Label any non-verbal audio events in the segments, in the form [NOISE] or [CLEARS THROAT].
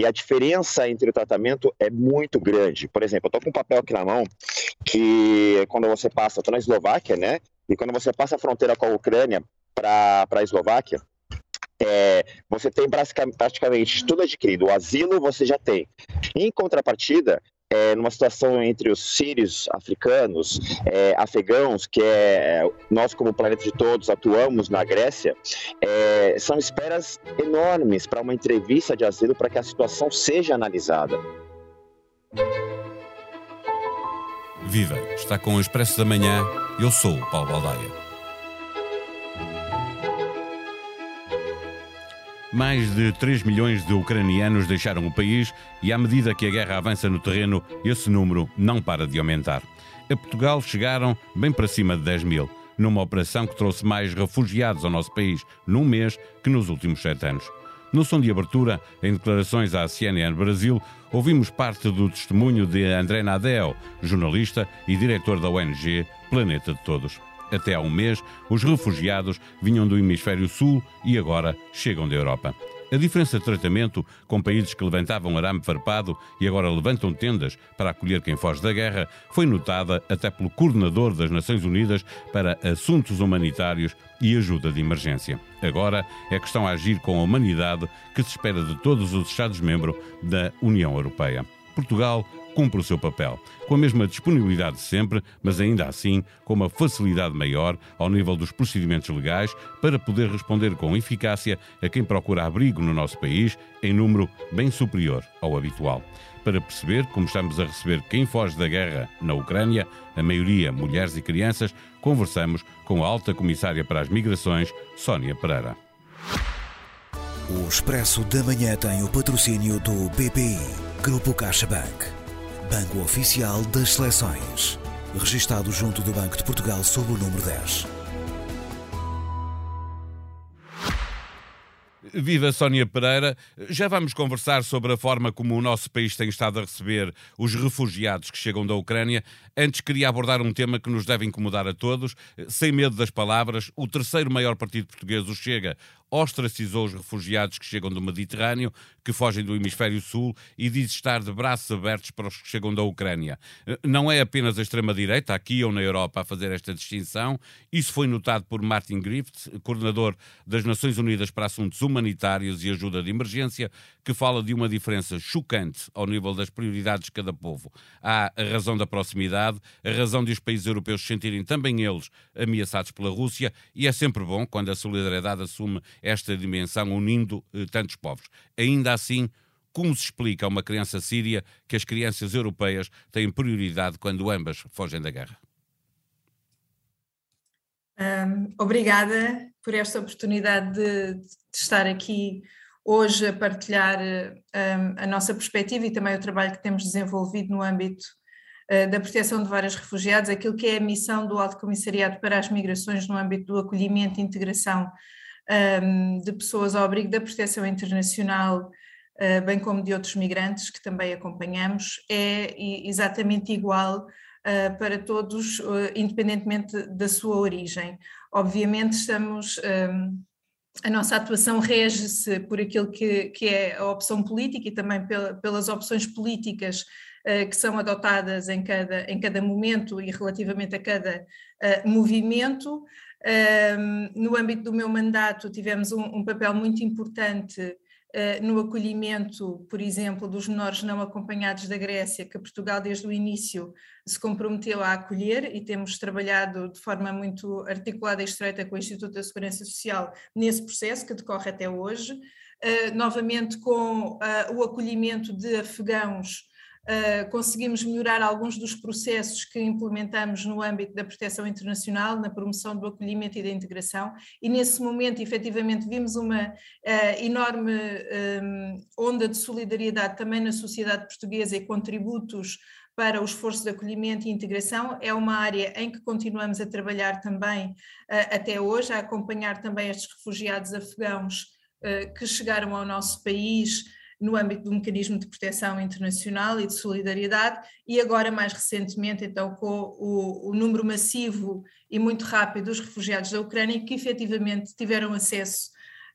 e a diferença entre o tratamento é muito grande. Por exemplo, eu estou com um papel aqui na mão que quando você passa, estou na Eslováquia, né? E quando você passa a fronteira com a Ucrânia para a Eslováquia, é, você tem praticamente tudo adquirido. O asilo você já tem. Em contrapartida, é, numa situação entre os sírios africanos, é, afegãos, que é nós como planeta de todos atuamos na Grécia, é, são esperas enormes para uma entrevista de asilo para que a situação seja analisada. Viva! Está com o Expresso da Manhã. Eu sou o Paulo Baldaia. Mais de 3 milhões de ucranianos deixaram o país e, à medida que a guerra avança no terreno, esse número não para de aumentar. A Portugal chegaram bem para cima de 10 mil, numa operação que trouxe mais refugiados ao nosso país num mês que nos últimos sete anos. No som de abertura, em declarações à CNN Brasil, ouvimos parte do testemunho de André Nadel, jornalista e diretor da ONG Planeta de Todos. Até há um mês, os refugiados vinham do hemisfério sul e agora chegam da Europa. A diferença de tratamento com países que levantavam arame farpado e agora levantam tendas para acolher quem foge da guerra foi notada até pelo coordenador das Nações Unidas para Assuntos Humanitários e Ajuda de Emergência. Agora é questão a agir com a humanidade que se espera de todos os Estados-membros da União Europeia. Portugal cumpre o seu papel, com a mesma disponibilidade de sempre, mas ainda assim com uma facilidade maior ao nível dos procedimentos legais para poder responder com eficácia a quem procura abrigo no nosso país em número bem superior ao habitual. Para perceber como estamos a receber quem foge da guerra na Ucrânia, a maioria mulheres e crianças, conversamos com a alta comissária para as migrações, Sónia Pereira. O Expresso da Manhã tem o patrocínio do BPI, Grupo CaixaBank Banco Oficial das Seleções. Registado junto do Banco de Portugal sob o número 10. Viva Sónia Pereira. Já vamos conversar sobre a forma como o nosso país tem estado a receber os refugiados que chegam da Ucrânia. Antes queria abordar um tema que nos deve incomodar a todos. Sem medo das palavras, o terceiro maior partido português, o Chega, ostracizou os refugiados que chegam do Mediterrâneo, que fogem do hemisfério sul e diz estar de braços abertos para os que chegam da Ucrânia. Não é apenas a extrema-direita, aqui ou na Europa, a fazer esta distinção. Isso foi notado por Martin Griffiths, coordenador das Nações Unidas para Assuntos Humanitários e Ajuda de Emergência, que fala de uma diferença chocante ao nível das prioridades de cada povo. Há a razão da proximidade, a razão de os países europeus se sentirem também eles ameaçados pela Rússia, e é sempre bom quando a solidariedade assume esta dimensão, unindo eh, tantos povos. Ainda assim, como se explica a uma criança síria que as crianças europeias têm prioridade quando ambas fogem da guerra? Um, obrigada por esta oportunidade de, de, estar aqui hoje a partilhar um, a nossa perspectiva e também o trabalho que temos desenvolvido no âmbito uh, da proteção de vários refugiados, aquilo que é a missão do Alto Comissariado para as Migrações no âmbito do acolhimento e integração um, de pessoas ao abrigo da proteção internacional, uh, bem como de outros migrantes que também acompanhamos, é exatamente igual uh, para todos, uh, independentemente da sua origem. Obviamente, estamos. Um, a nossa atuação rege-se por aquilo que, que, é a opção política e também pela, pelas opções políticas que são adotadas em cada, em cada momento e relativamente a cada movimento. No âmbito do meu mandato, tivemos um, um papel muito importante uh, no acolhimento, por exemplo, dos menores não acompanhados da Grécia, que Portugal, desde o início, se comprometeu a acolher e temos trabalhado de forma muito articulada e estreita com o Instituto da Segurança Social nesse processo que decorre até hoje. Uh, novamente, com uh, o acolhimento de afegãos conseguimos melhorar alguns dos processos que implementamos no âmbito da proteção internacional, na promoção do acolhimento e da integração, e nesse momento, efetivamente, vimos uma uh, enorme um, onda de solidariedade também na sociedade portuguesa e contributos para o esforço de acolhimento e integração. É uma área em que continuamos a trabalhar também até hoje, a acompanhar também estes refugiados afegãos que chegaram ao nosso país no âmbito do mecanismo de proteção internacional e de solidariedade, e agora, mais recentemente, então, com o, o número massivo e muito rápido dos refugiados da Ucrânia que efetivamente tiveram acesso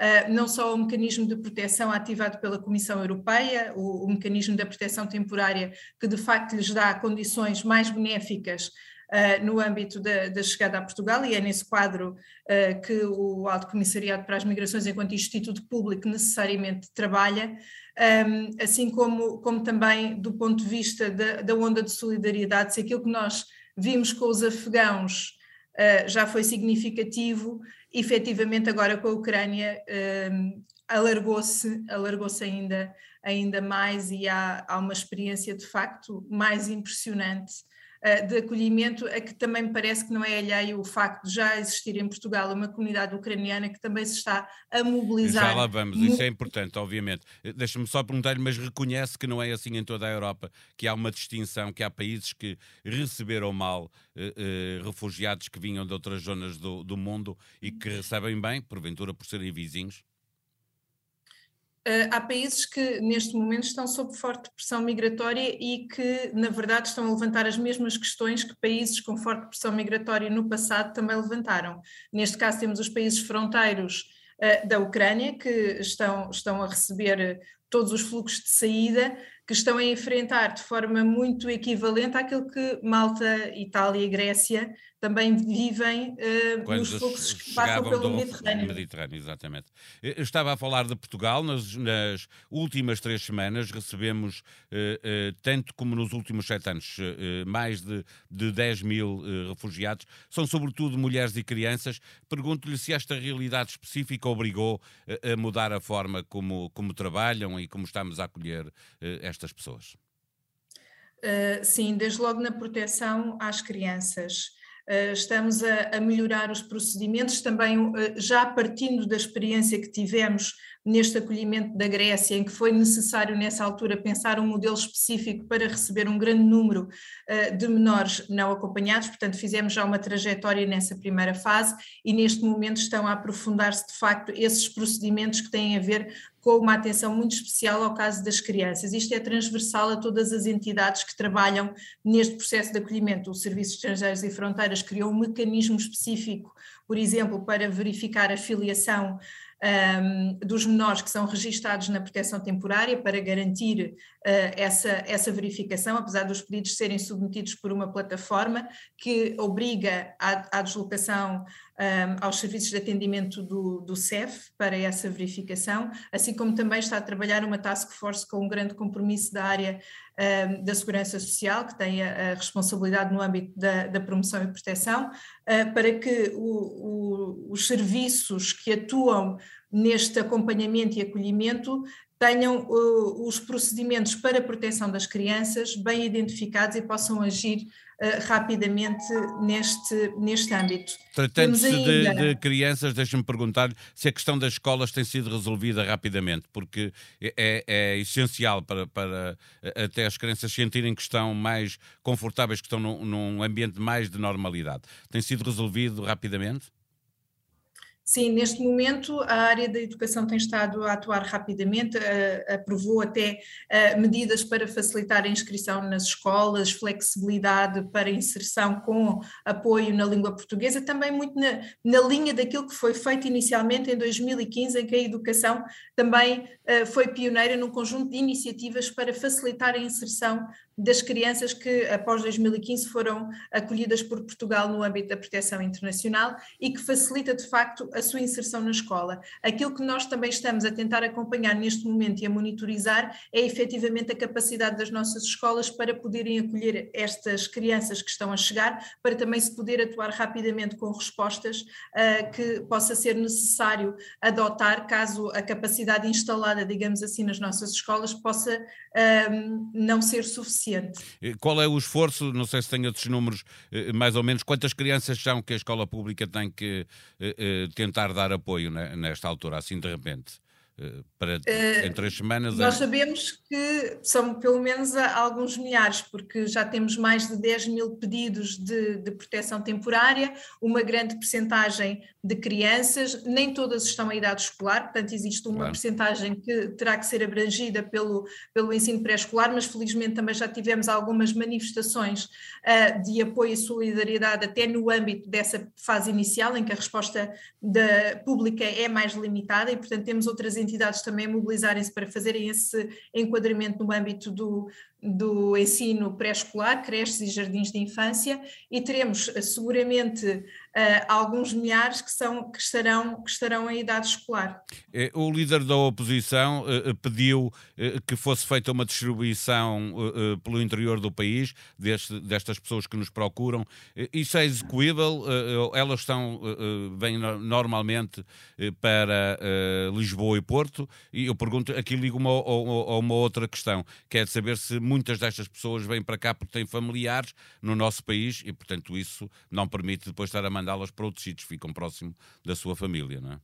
uh, não só o mecanismo de proteção ativado pela Comissão Europeia, o, o mecanismo da proteção temporária, que de facto lhes dá condições mais benéficas Uh, no âmbito da, da, chegada a Portugal, e é nesse quadro uh, que o Alto Comissariado para as Migrações, enquanto Instituto Público, necessariamente trabalha, um, assim como, como também do ponto de vista da, da onda de solidariedade, se aquilo que nós vimos com os afegãos uh, já foi significativo, efetivamente agora com a Ucrânia uh, alargou-se alargou ainda, ainda mais e há, há uma experiência de facto mais impressionante de acolhimento, a que também me parece que não é alheio o facto de já existir em Portugal uma comunidade ucraniana que também se está a mobilizar. Já lá vamos, isso é importante, obviamente. Eh, deixa-me só perguntar-lhe, mas reconhece que não é assim em toda a Europa, que há uma distinção, que há países que receberam mal uh, uh, refugiados que vinham de outras zonas do, do mundo e que recebem bem, porventura por serem vizinhos? Uh, há países que neste momento estão sob forte pressão migratória e que, na verdade, estão a levantar as mesmas questões que países com forte pressão migratória no passado também levantaram. Neste caso, temos os países fronteiros uh, da Ucrânia, que estão, estão a receber todos os fluxos de saída, que estão a enfrentar de forma muito equivalente àquilo que Malta, Itália e Grécia também vivem uh, nos fluxos que passam pelo Mediterrâneo. Mediterrâneo. Exatamente. Eu estava a falar de Portugal, nas, nas últimas três semanas recebemos, uh, uh, tanto como nos últimos sete anos, mais de, de 10 mil refugiados, são sobretudo mulheres e crianças. Pergunto-lhe se esta realidade específica obrigou a mudar a forma como, como trabalham e como estamos a acolher estas pessoas. sim, desde logo na proteção às crianças. Eh, estamos a, a, melhorar os procedimentos, também eh, já partindo da experiência que tivemos neste acolhimento da Grécia, em que foi necessário nessa altura pensar um modelo específico para receber um grande número uh, de menores não acompanhados, portanto fizemos já uma trajetória nessa primeira fase e neste momento estão a aprofundar-se de facto esses procedimentos que têm a ver com uma atenção muito especial ao caso das crianças. Isto é transversal a todas as entidades que trabalham neste processo de acolhimento. O Serviço de Estrangeiros e Fronteiras criou um mecanismo específico, por exemplo, para verificar a filiação um, dos menores que são registados na proteção temporária para garantir essa, essa verificação, apesar dos pedidos serem submetidos por uma plataforma que obriga à, deslocação um, aos serviços de atendimento do, do CEF para essa verificação, assim como também está a trabalhar uma task force com um grande compromisso da área um, da segurança social, que tem a, a responsabilidade no âmbito da, da promoção e proteção, uh, para que o, o, os serviços que atuam neste acompanhamento e acolhimento tenham uh, os procedimentos para a proteção das crianças bem identificados e possam agir uh, rapidamente neste, neste âmbito. Tratando-se ainda... de, de, crianças, deixa-me perguntar se a questão das escolas tem sido resolvida rapidamente, porque é, é essencial para, para até as crianças sentirem que estão mais confortáveis, que estão num, num ambiente mais de normalidade. Tem sido resolvido rapidamente? Sim, neste momento a área da educação tem estado a atuar rapidamente, aprovou até medidas para facilitar a inscrição nas escolas, flexibilidade para inserção com apoio na língua portuguesa, também muito na, na linha daquilo que foi feito inicialmente em 2015, em que a educação também uh, foi pioneira num conjunto de iniciativas para facilitar a inserção das crianças que após 2015 foram acolhidas por Portugal no âmbito da proteção internacional e que facilita de facto a sua inserção na escola. Aquilo que nós também estamos a tentar acompanhar neste momento e a monitorizar é efetivamente a capacidade das nossas escolas para poderem acolher estas crianças que estão a chegar, para também se poder atuar rapidamente com respostas uh, que possa ser necessário adotar caso a capacidade instalada, digamos assim, nas nossas escolas possa uh, não ser suficiente suficiente. Qual é o esforço? Não sei se tem outros números, eh, mais ou menos, quantas crianças são que a escola pública tem que eh, eh, tentar dar apoio nesta altura, assim de repente? Eh, para em três semanas. Nós sabemos que são pelo menos alguns milhares, porque já temos mais de 10 mil pedidos de, de proteção temporária, uma grande percentagem de crianças, nem todas estão em idade escolar, portanto existe uma claro. percentagem que terá que ser abrangida pelo, pelo ensino pré-escolar, mas felizmente também já tivemos algumas manifestações uh, de apoio e solidariedade até no âmbito dessa fase inicial, em que a resposta da pública é mais limitada e portanto temos outras entidades também a mobilizarem-se para fazerem esse enquadramento no âmbito do, do ensino pré-escolar, creches e jardins de infância, e teremos eh, seguramente uh, alguns milhares que, são, que, estarão, que estarão em idade escolar. Eh, o líder da oposição uh, pediu uh, que fosse feita uma distribuição pelo interior do país deste, destas pessoas que nos procuram. Isso é execuível? elas estão, vêm normalmente para Lisboa e Porto? E eu pergunto, aqui ligo uma, uma outra questão, que é de saber se muitas destas pessoas vêm para cá porque têm familiares no nosso país e, portanto, isso não permite depois estar a mandá-las para outros sítios, ficam próximo da sua família, não é?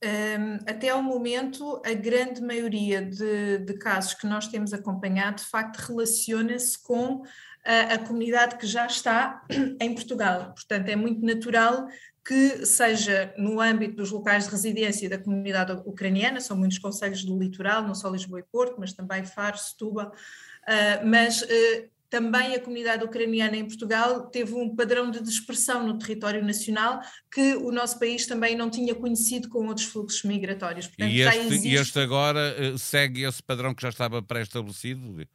Um, até ao momento, a grande maioria de, de, casos que nós temos acompanhado, de facto, relaciona-se com a, a, comunidade que já está [CLEARS THROAT] em Portugal. Portanto, é muito natural que seja no âmbito dos locais de residência da comunidade ucraniana, são muitos conselhos do litoral, não só Lisboa e Porto, mas também Faro, Setúbal, uh, mas uh, também a comunidade ucraniana em Portugal teve um padrão de dispersão no território nacional que o nosso país também não tinha conhecido com outros fluxos migratórios. Portanto, e, este, existe... e este agora uh, segue esse padrão que já estava pré-estabelecido?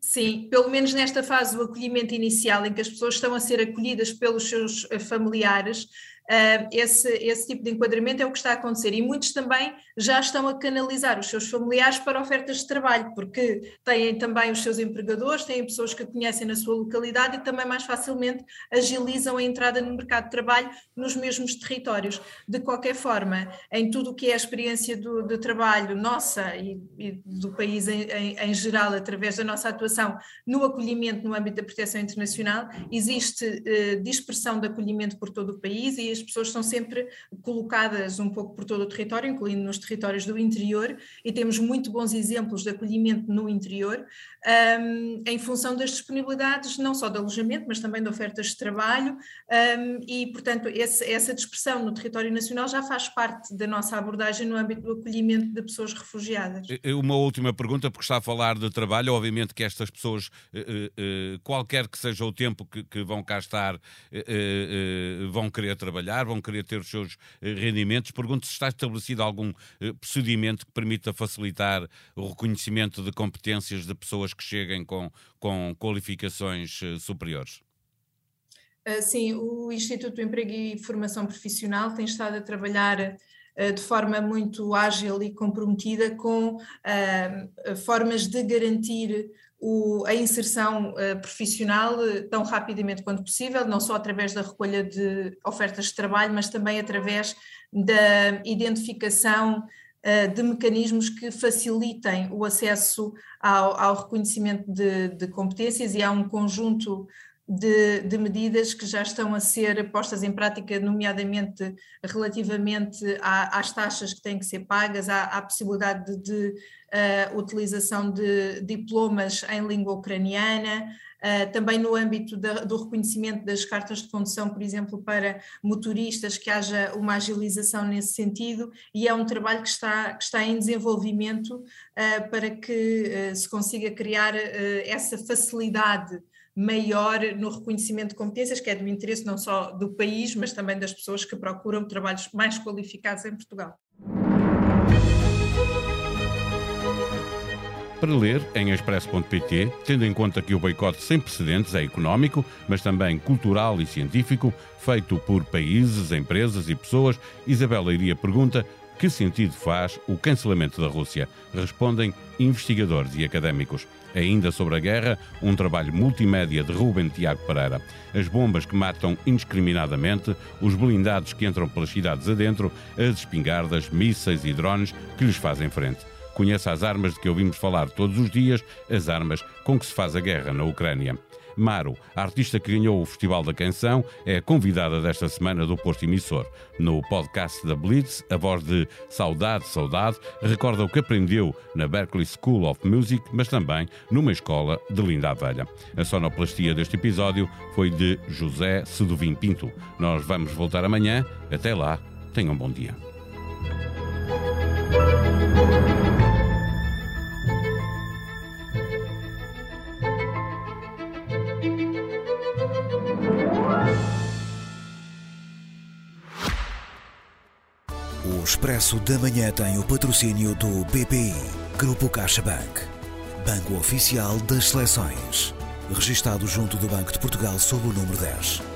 Sim, pelo menos nesta fase do acolhimento inicial, em que as pessoas estão a ser acolhidas pelos seus eh, familiares, esse, esse tipo de enquadramento é o que está a acontecer. E muitos também já estão a canalizar os seus familiares para ofertas de trabalho, porque têm também os seus empregadores, têm pessoas que conhecem na sua localidade e também mais facilmente agilizam a entrada no mercado de trabalho nos mesmos territórios. De qualquer forma, em tudo o que é a experiência do, de trabalho nossa e, e do país em, em, em, geral, através da nossa atuação no acolhimento no âmbito da proteção internacional, existe eh, dispersão de acolhimento por todo o país e as pessoas são sempre colocadas um pouco por todo o território, incluindo nos territórios do interior, e temos muito bons exemplos de acolhimento no interior, um, em função das disponibilidades, não só de alojamento, mas também de ofertas de trabalho, um, e, portanto, esse, essa dispersão no território nacional já faz parte da nossa abordagem no âmbito do acolhimento de pessoas refugiadas. Uma última pergunta, porque está a falar de trabalho, obviamente que estas pessoas, eh, eh, eh, qualquer que seja o tempo que, que vão cá estar, vão querer trabalhar trabalhar, vão querer ter os seus eh, rendimentos. Pergunto se está estabelecido algum eh, procedimento que permita facilitar o reconhecimento de competências de pessoas que cheguem com, com qualificações eh, superiores. Sim, o Instituto do Emprego e Formação Profissional tem estado a trabalhar de forma muito ágil e comprometida com formas de garantir o, a inserção uh, profissional uh, tão rapidamente quanto possível, não só através da recolha de ofertas de trabalho, mas também através da identificação uh, de mecanismos que facilitem o acesso ao, ao reconhecimento de, de, competências e há um conjunto de, de, medidas que já estão a ser postas em prática, nomeadamente relativamente à, às taxas que têm que ser pagas, à, à possibilidade de, de uh, utilização de diplomas em língua ucraniana, uh, também no âmbito da, do reconhecimento das cartas de condução, por exemplo, para motoristas, que haja uma agilização nesse sentido, e é um trabalho que está, que está em desenvolvimento uh, para que se consiga criar essa facilidade maior no reconhecimento de competências, que é do interesse não só do país, mas também das pessoas que procuram trabalhos mais qualificados em Portugal. Para ler em expresso.pt, tendo em conta que o boicote sem precedentes é económico, mas também cultural e científico, feito por países, empresas e pessoas, Isabela Iria pergunta que sentido faz o cancelamento da Rússia? Respondem investigadores e académicos. Ainda sobre a guerra, um trabalho multimédia de Ruben Tiago Pereira. As bombas que matam indiscriminadamente, os blindados que entram pelas cidades adentro, as espingardas, mísseis e drones que lhes fazem frente. conheça as armas de que ouvimos falar todos os dias, as armas com que se faz a guerra na Ucrânia. Maro, a artista que ganhou o Festival da Canção, é convidada desta semana do posto emissor. No podcast da Blitz, a voz de Saudade, Saudade recorda o que aprendeu na Berklee School of Music, mas também numa escola de Linda Avelha. A sonoplastia deste episódio foi de José Seduvim Pinto. Nós vamos voltar amanhã. Até lá, tenham um bom dia. Expresso da Manhã tem o patrocínio do BPI, Grupo CaixaBank, Banco Oficial das Seleções, registado junto do Banco de Portugal sob o número 10.